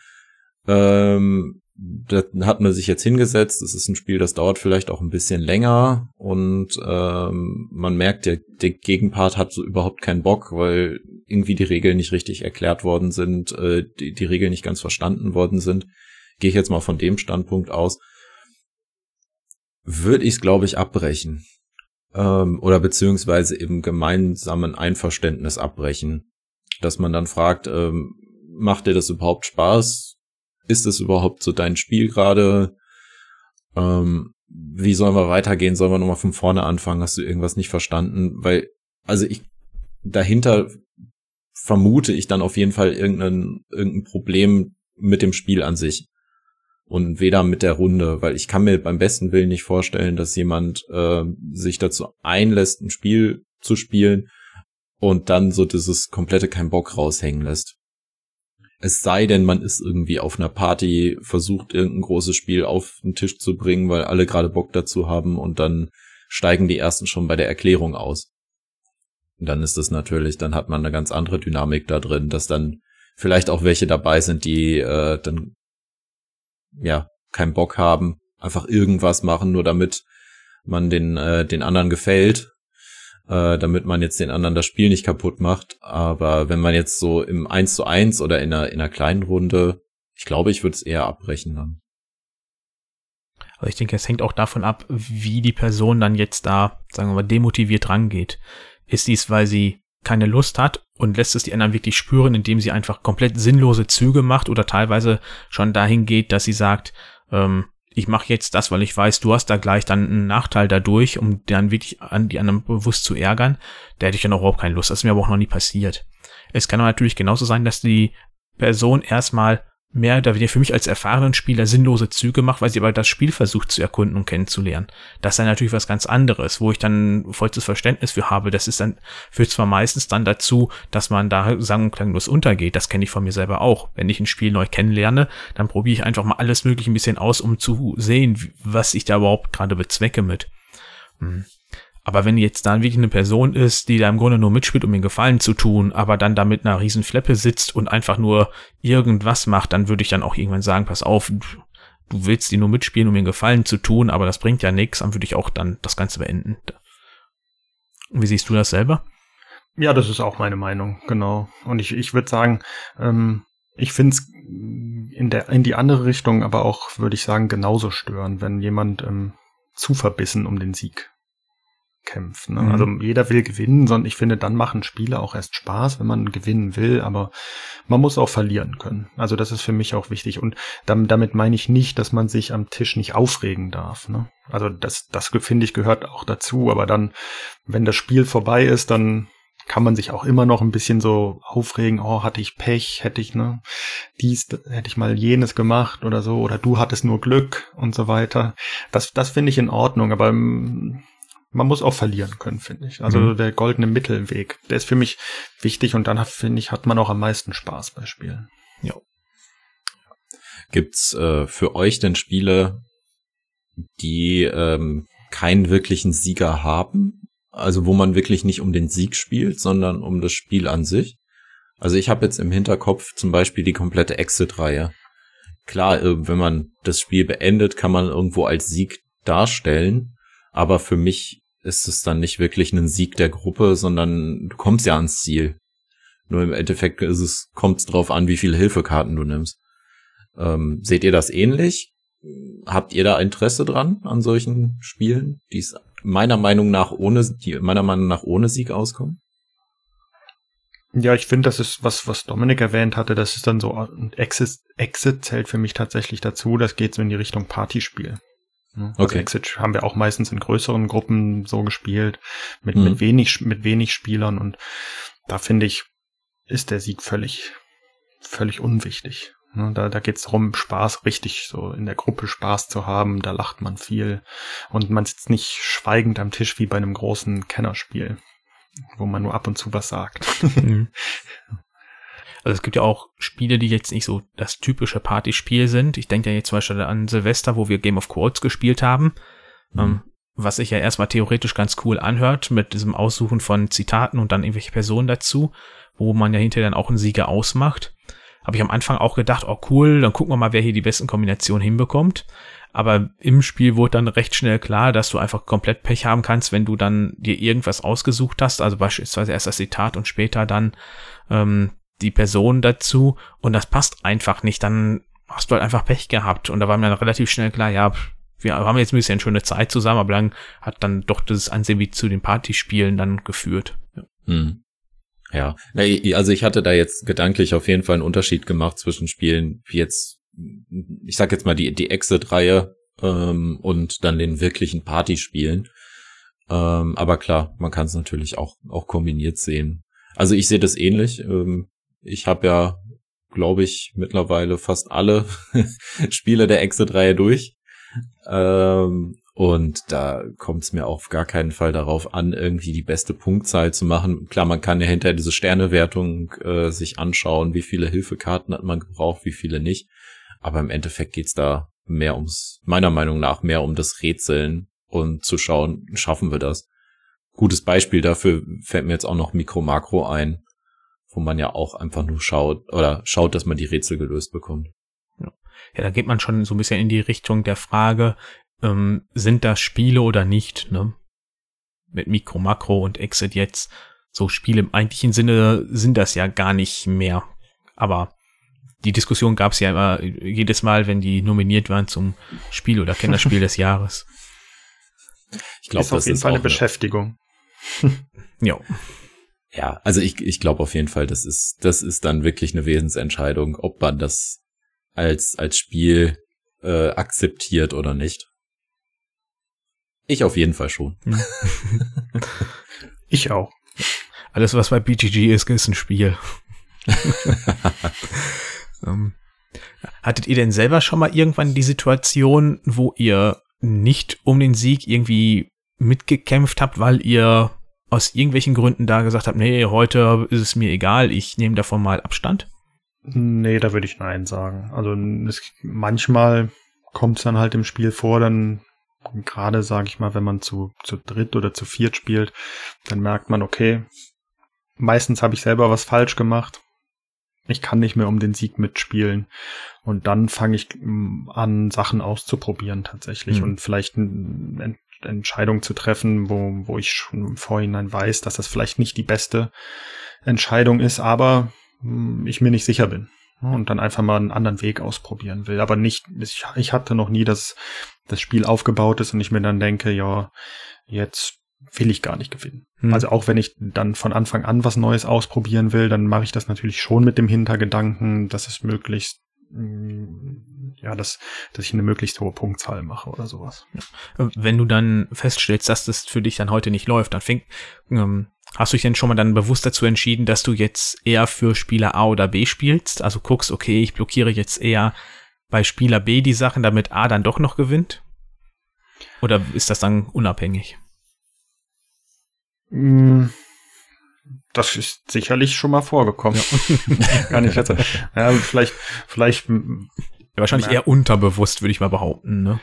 S3: ähm, da hat man sich jetzt hingesetzt, es ist ein Spiel, das dauert vielleicht auch ein bisschen länger und ähm, man merkt, der, der Gegenpart hat so überhaupt keinen Bock, weil irgendwie die Regeln nicht richtig erklärt worden sind, äh, die, die Regeln nicht ganz verstanden worden sind. Gehe ich jetzt mal von dem Standpunkt aus würde ich es, glaube ich, abbrechen. Ähm, oder beziehungsweise im gemeinsamen Einverständnis abbrechen. Dass man dann fragt, ähm, macht dir das überhaupt Spaß? Ist es überhaupt so dein Spiel gerade? Ähm, wie sollen wir weitergehen? Sollen wir nochmal von vorne anfangen? Hast du irgendwas nicht verstanden? Weil, also ich, dahinter vermute ich dann auf jeden Fall irgendein, irgendein Problem mit dem Spiel an sich. Und weder mit der Runde, weil ich kann mir beim besten Willen nicht vorstellen, dass jemand äh, sich dazu einlässt, ein Spiel zu spielen und dann so dieses komplette kein Bock raushängen lässt. Es sei denn, man ist irgendwie auf einer Party, versucht irgendein großes Spiel auf den Tisch zu bringen, weil alle gerade Bock dazu haben und dann steigen die ersten schon bei der Erklärung aus. Und dann ist es natürlich, dann hat man eine ganz andere Dynamik da drin, dass dann vielleicht auch welche dabei sind, die äh, dann ja keinen Bock haben, einfach irgendwas machen, nur damit man den äh, den anderen gefällt äh, damit man jetzt den anderen das Spiel nicht kaputt macht. Aber wenn man jetzt so im 1 zu 1 oder in einer, in einer kleinen Runde, ich glaube, ich würde es eher abbrechen dann.
S1: Also ich denke, es hängt auch davon ab, wie die Person dann jetzt da, sagen wir mal, demotiviert rangeht. Ist dies, weil sie keine Lust hat und lässt es die anderen wirklich spüren, indem sie einfach komplett sinnlose Züge macht oder teilweise schon dahin geht, dass sie sagt, ähm, ich mache jetzt das, weil ich weiß, du hast da gleich dann einen Nachteil dadurch, um dann wirklich an die anderen bewusst zu ärgern, da hätte ich dann auch überhaupt keine Lust. Das ist mir aber auch noch nie passiert. Es kann natürlich genauso sein, dass die Person erstmal mehr oder weniger für mich als erfahrenen Spieler sinnlose Züge macht, weil sie aber das Spiel versucht zu erkunden und kennenzulernen. Das ist dann natürlich was ganz anderes, wo ich dann vollstes Verständnis für habe. Das ist dann, führt zwar meistens dann dazu, dass man da sang- und klanglos untergeht. Das kenne ich von mir selber auch. Wenn ich ein Spiel neu kennenlerne, dann probiere ich einfach mal alles mögliche ein bisschen aus, um zu sehen, was ich da überhaupt gerade bezwecke mit. Hm. Aber wenn jetzt dann wirklich eine Person ist, die da im Grunde nur mitspielt, um mir Gefallen zu tun, aber dann da mit einer riesen Fleppe sitzt und einfach nur irgendwas macht, dann würde ich dann auch irgendwann sagen, pass auf, du willst die nur mitspielen, um mir Gefallen zu tun, aber das bringt ja nichts, dann würde ich auch dann das Ganze beenden. Wie siehst du das selber?
S2: Ja, das ist auch meine Meinung, genau. Und ich, ich würde sagen, ähm, ich finde es in, der, in die andere Richtung aber auch, würde ich sagen, genauso stören, wenn jemand ähm, zu verbissen um den Sieg kämpft. Ne? Mhm. Also jeder will gewinnen, sondern ich finde, dann machen Spiele auch erst Spaß, wenn man gewinnen will, aber man muss auch verlieren können. Also das ist für mich auch wichtig. Und damit, damit meine ich nicht, dass man sich am Tisch nicht aufregen darf. Ne? Also das, das finde ich gehört auch dazu. Aber dann, wenn das Spiel vorbei ist, dann kann man sich auch immer noch ein bisschen so aufregen, oh, hatte ich Pech, hätte ich, ne, dies, hätte ich mal jenes gemacht oder so, oder du hattest nur Glück und so weiter. Das, das finde ich in Ordnung, aber mm, man muss auch verlieren können, finde ich. Also mhm. der goldene Mittelweg, der ist für mich wichtig und dann finde ich, hat man auch am meisten Spaß bei Spielen. Ja.
S3: Gibt's äh, für euch denn Spiele, die ähm, keinen wirklichen Sieger haben? Also wo man wirklich nicht um den Sieg spielt, sondern um das Spiel an sich? Also ich habe jetzt im Hinterkopf zum Beispiel die komplette Exit-Reihe. Klar, äh, wenn man das Spiel beendet, kann man irgendwo als Sieg darstellen. Aber für mich ist es dann nicht wirklich ein Sieg der Gruppe, sondern du kommst ja ans Ziel. Nur im Endeffekt ist es, kommt es drauf an, wie viele Hilfekarten du nimmst. Ähm, seht ihr das ähnlich? Habt ihr da Interesse dran an solchen Spielen, die es meiner Meinung nach ohne, die meiner Meinung nach ohne Sieg auskommen?
S2: Ja, ich finde, das ist was, was Dominik erwähnt hatte, das ist dann so, Exit, Exit zählt für mich tatsächlich dazu, das geht so in die Richtung Partyspiel. Ne? Also okay. Exit haben wir auch meistens in größeren Gruppen so gespielt, mit, mhm. mit wenig, mit wenig Spielern und da finde ich, ist der Sieg völlig, völlig unwichtig. Ne? Da, da geht es darum, Spaß richtig so in der Gruppe Spaß zu haben, da lacht man viel und man sitzt nicht schweigend am Tisch wie bei einem großen Kennerspiel, wo man nur ab und zu was sagt. Mhm.
S1: Also es gibt ja auch Spiele, die jetzt nicht so das typische Partyspiel sind. Ich denke ja jetzt zum Beispiel an Silvester, wo wir Game of Quotes gespielt haben. Mhm. Ähm, was sich ja erstmal theoretisch ganz cool anhört, mit diesem Aussuchen von Zitaten und dann irgendwelche Personen dazu, wo man ja hinterher dann auch einen Sieger ausmacht. Habe ich am Anfang auch gedacht, oh cool, dann gucken wir mal, wer hier die besten Kombinationen hinbekommt. Aber im Spiel wurde dann recht schnell klar, dass du einfach komplett Pech haben kannst, wenn du dann dir irgendwas ausgesucht hast, also beispielsweise erst das Zitat und später dann ähm, die Person dazu und das passt einfach nicht, dann hast du halt einfach Pech gehabt. Und da war mir dann relativ schnell klar, ja, wir haben jetzt ein bisschen schöne Zeit zusammen, aber dann hat dann doch das Ansehen wie zu den Partyspielen dann geführt. Ja. Hm.
S3: Ja, also ich hatte da jetzt gedanklich auf jeden Fall einen Unterschied gemacht zwischen Spielen wie jetzt, ich sag jetzt mal die, die Exit-Reihe, äh, ähm, und dann den wirklichen Party spielen. Ähm, aber klar, man kann es natürlich auch, auch kombiniert sehen. Also ich sehe das ähnlich. Ähm, ich habe ja, glaube ich, mittlerweile fast alle Spiele der Exit-Reihe durch. Ähm, und da kommt es mir auf gar keinen Fall darauf an, irgendwie die beste Punktzahl zu machen. Klar, man kann ja hinterher diese Sternewertung äh, sich anschauen, wie viele Hilfekarten hat man gebraucht, wie viele nicht. Aber im Endeffekt geht's da mehr ums, meiner Meinung nach, mehr um das Rätseln und zu schauen, schaffen wir das. Gutes Beispiel dafür fällt mir jetzt auch noch Mikro Makro ein, wo man ja auch einfach nur schaut oder schaut, dass man die Rätsel gelöst bekommt.
S1: Ja, ja da geht man schon so ein bisschen in die Richtung der Frage, ähm, sind das Spiele oder nicht, ne? Mit Mikro, Makro und Exit jetzt. So Spiele im eigentlichen Sinne sind das ja gar nicht mehr. Aber die Diskussion gab es ja immer jedes Mal, wenn die nominiert waren zum Spiel oder Kennerspiel des Jahres.
S2: Ich glaube, das auf jeden ist Fall eine Beschäftigung.
S1: ja.
S3: Ja, also ich, ich glaube auf jeden Fall, das ist, das ist dann wirklich eine Wesensentscheidung, ob man das als, als Spiel äh, akzeptiert oder nicht. Ich auf jeden Fall schon. Hm.
S2: ich auch.
S1: Alles, was bei BGG ist, ist ein Spiel. um, ähm, hattet ihr denn selber schon mal irgendwann die Situation, wo ihr nicht um den Sieg irgendwie mitgekämpft habt, weil ihr aus irgendwelchen Gründen da gesagt habt, nee, heute ist es mir egal, ich nehme davon mal Abstand?
S2: Nee, da würde ich Nein sagen. Also es, manchmal kommt es dann halt im Spiel vor, dann gerade sage ich mal, wenn man zu, zu dritt oder zu viert spielt, dann merkt man, okay, meistens habe ich selber was falsch gemacht. Ich kann nicht mehr um den Sieg mitspielen. Und dann fange ich mm, an, Sachen auszuprobieren tatsächlich mhm. und vielleicht Entscheidung zu treffen, wo, wo ich schon im Vorhinein weiß, dass das vielleicht nicht die beste Entscheidung ist, aber mm, ich mir nicht sicher bin und dann einfach mal einen anderen Weg ausprobieren will. Aber nicht, ich, ich hatte noch nie, dass das Spiel aufgebaut ist und ich mir dann denke, ja, jetzt will ich gar nicht gewinnen. Hm. Also auch wenn ich dann von Anfang an was Neues ausprobieren will, dann mache ich das natürlich schon mit dem Hintergedanken, dass es möglichst mm, ja, dass, dass ich eine möglichst hohe Punktzahl mache oder sowas.
S1: Ja. Wenn du dann feststellst, dass das für dich dann heute nicht läuft, dann fängt, ähm, hast du dich denn schon mal dann bewusst dazu entschieden, dass du jetzt eher für Spieler A oder B spielst? Also guckst, okay, ich blockiere jetzt eher bei Spieler B die Sachen, damit A dann doch noch gewinnt? Oder ist das dann unabhängig?
S2: Mm, das ist sicherlich schon mal vorgekommen. Ja. Gar nicht jetzt. Ja, vielleicht, vielleicht. Ja,
S1: wahrscheinlich eher unterbewusst, würde ich mal behaupten, ne?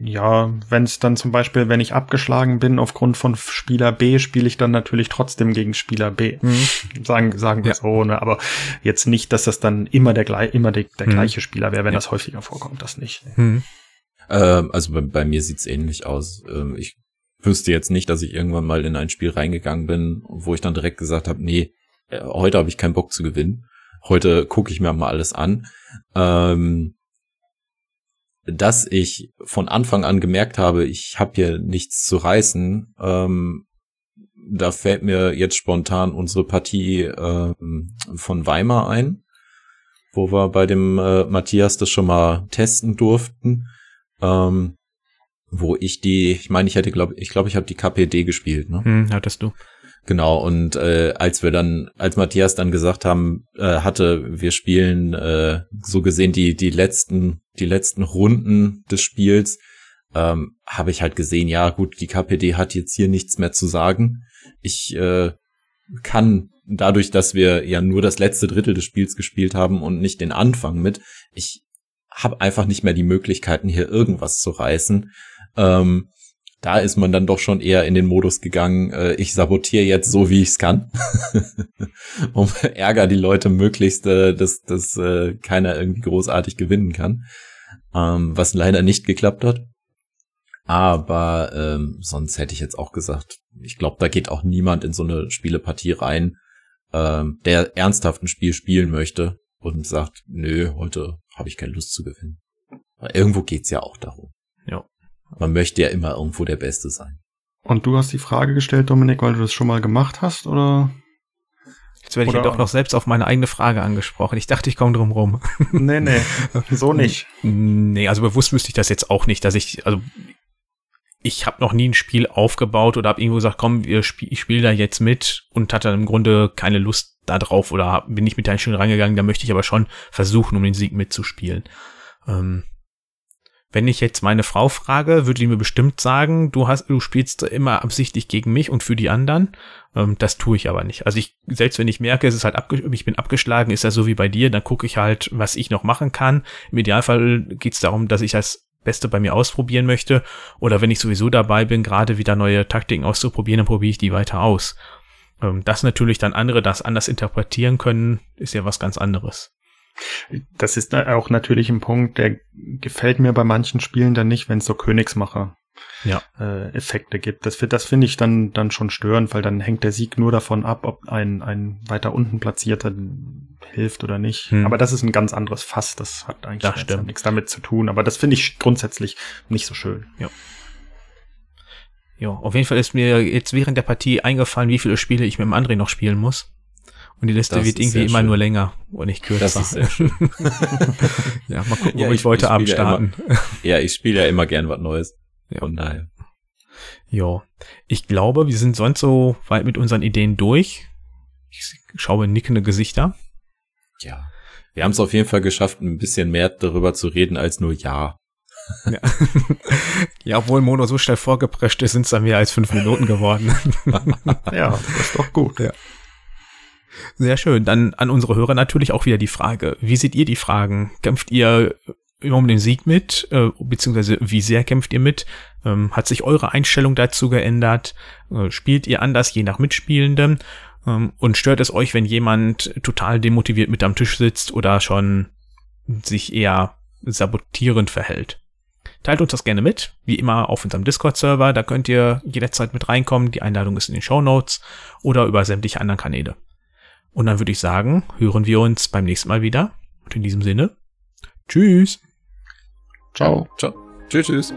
S2: Ja, wenn es dann zum Beispiel, wenn ich abgeschlagen bin aufgrund von Spieler B, spiele ich dann natürlich trotzdem gegen Spieler B. Mhm. Sagen, sagen wir ja. so, ne? Aber jetzt nicht, dass das dann immer der, immer der, der mhm. gleiche Spieler wäre, wenn ja. das häufiger vorkommt, das nicht. Mhm.
S3: Ähm, also bei, bei, mir sieht's ähnlich aus. Ähm, ich wüsste jetzt nicht, dass ich irgendwann mal in ein Spiel reingegangen bin, wo ich dann direkt gesagt habe, nee, äh, heute habe ich keinen Bock zu gewinnen. Heute gucke ich mir mal alles an. Ähm, dass ich von Anfang an gemerkt habe, ich habe hier nichts zu reißen, ähm, da fällt mir jetzt spontan unsere Partie ähm, von Weimar ein, wo wir bei dem äh, Matthias das schon mal testen durften. Ähm, wo ich die, ich meine, ich hätte, glaube ich, glaube, ich habe die KPD gespielt, ne?
S1: Hm, hattest du.
S3: Genau, und äh, als wir dann, als Matthias dann gesagt haben, äh, hatte, wir spielen äh, so gesehen die, die letzten, die letzten Runden des Spiels, ähm, habe ich halt gesehen, ja gut, die KPD hat jetzt hier nichts mehr zu sagen. Ich äh, kann dadurch, dass wir ja nur das letzte Drittel des Spiels gespielt haben und nicht den Anfang mit, ich habe einfach nicht mehr die Möglichkeiten, hier irgendwas zu reißen. Ähm, da ist man dann doch schon eher in den Modus gegangen, äh, ich sabotiere jetzt so, wie ich es kann, um Ärger die Leute möglichst, äh, dass, dass äh, keiner irgendwie großartig gewinnen kann, ähm, was leider nicht geklappt hat. Aber ähm, sonst hätte ich jetzt auch gesagt, ich glaube, da geht auch niemand in so eine Spielepartie rein, ähm, der ernsthaft ein Spiel spielen möchte und sagt, nö, heute habe ich keine Lust zu gewinnen. Aber irgendwo geht's ja auch darum.
S1: Ja.
S3: Man möchte ja immer irgendwo der Beste sein.
S2: Und du hast die Frage gestellt, Dominik, weil du das schon mal gemacht hast, oder?
S1: Jetzt werde ich ja doch noch selbst auf meine eigene Frage angesprochen. Ich dachte, ich komme drum rum.
S2: Nee, nee, so nicht.
S1: Nee, also bewusst wüsste ich das jetzt auch nicht, dass ich, also ich habe noch nie ein Spiel aufgebaut oder habe irgendwo gesagt, komm, wir spiel, ich spiele da jetzt mit und hatte im Grunde keine Lust da drauf oder bin ich mit der Einstellung reingegangen, da möchte ich aber schon versuchen, um den Sieg mitzuspielen. Ähm, wenn ich jetzt meine Frau frage, würde die mir bestimmt sagen, du hast, du spielst immer absichtlich gegen mich und für die anderen. Ähm, das tue ich aber nicht. Also ich, selbst wenn ich merke, es ist halt ich bin abgeschlagen, ist das so wie bei dir, dann gucke ich halt, was ich noch machen kann. Im Idealfall geht es darum, dass ich das Beste bei mir ausprobieren möchte. Oder wenn ich sowieso dabei bin, gerade wieder neue Taktiken auszuprobieren, dann probiere ich die weiter aus. Ähm, dass natürlich dann andere das anders interpretieren können, ist ja was ganz anderes.
S2: Das ist auch natürlich ein Punkt, der gefällt mir bei manchen Spielen dann nicht, wenn es so Königsmacher ja. äh, Effekte gibt. Das, das finde ich dann, dann schon störend, weil dann hängt der Sieg nur davon ab, ob ein, ein weiter unten platzierter hilft oder nicht. Hm. Aber das ist ein ganz anderes Fass. Das hat eigentlich
S1: das
S2: nichts damit zu tun. Aber das finde ich grundsätzlich nicht so schön.
S1: Ja. Ja, auf jeden Fall ist mir jetzt während der Partie eingefallen, wie viele Spiele ich mit dem André noch spielen muss. Und die Liste das wird irgendwie immer schön. nur länger und nicht kürzer. Das ist sehr schön. ja, mal gucken, ja, wo ich, ich heute Abend starten.
S3: Ja, immer, ja, ich spiele ja immer gern was Neues. Ja. Von daher.
S1: Ja, ich glaube, wir sind sonst so weit mit unseren Ideen durch. Ich schaue nickende Gesichter.
S3: Ja. Wir haben es auf jeden Fall geschafft, ein bisschen mehr darüber zu reden als nur Ja.
S1: Ja, ja obwohl Mono so schnell vorgeprescht ist, sind es dann mehr als fünf Minuten geworden.
S2: ja, das ist doch gut.
S1: Ja. Sehr schön. Dann an unsere Hörer natürlich auch wieder die Frage. Wie seht ihr die Fragen? Kämpft ihr um den Sieg mit? Äh, beziehungsweise wie sehr kämpft ihr mit? Ähm, hat sich eure Einstellung dazu geändert? Äh, spielt ihr anders je nach Mitspielenden? Ähm, und stört es euch, wenn jemand total demotiviert mit am Tisch sitzt oder schon sich eher sabotierend verhält? Teilt uns das gerne mit, wie immer auf unserem Discord-Server, da könnt ihr jederzeit mit reinkommen, die Einladung ist in den Show Notes oder über sämtliche anderen Kanäle. Und dann würde ich sagen, hören wir uns beim nächsten Mal wieder. Und in diesem Sinne, tschüss.
S2: Ciao.
S3: Ciao. Tschüss, tschüss.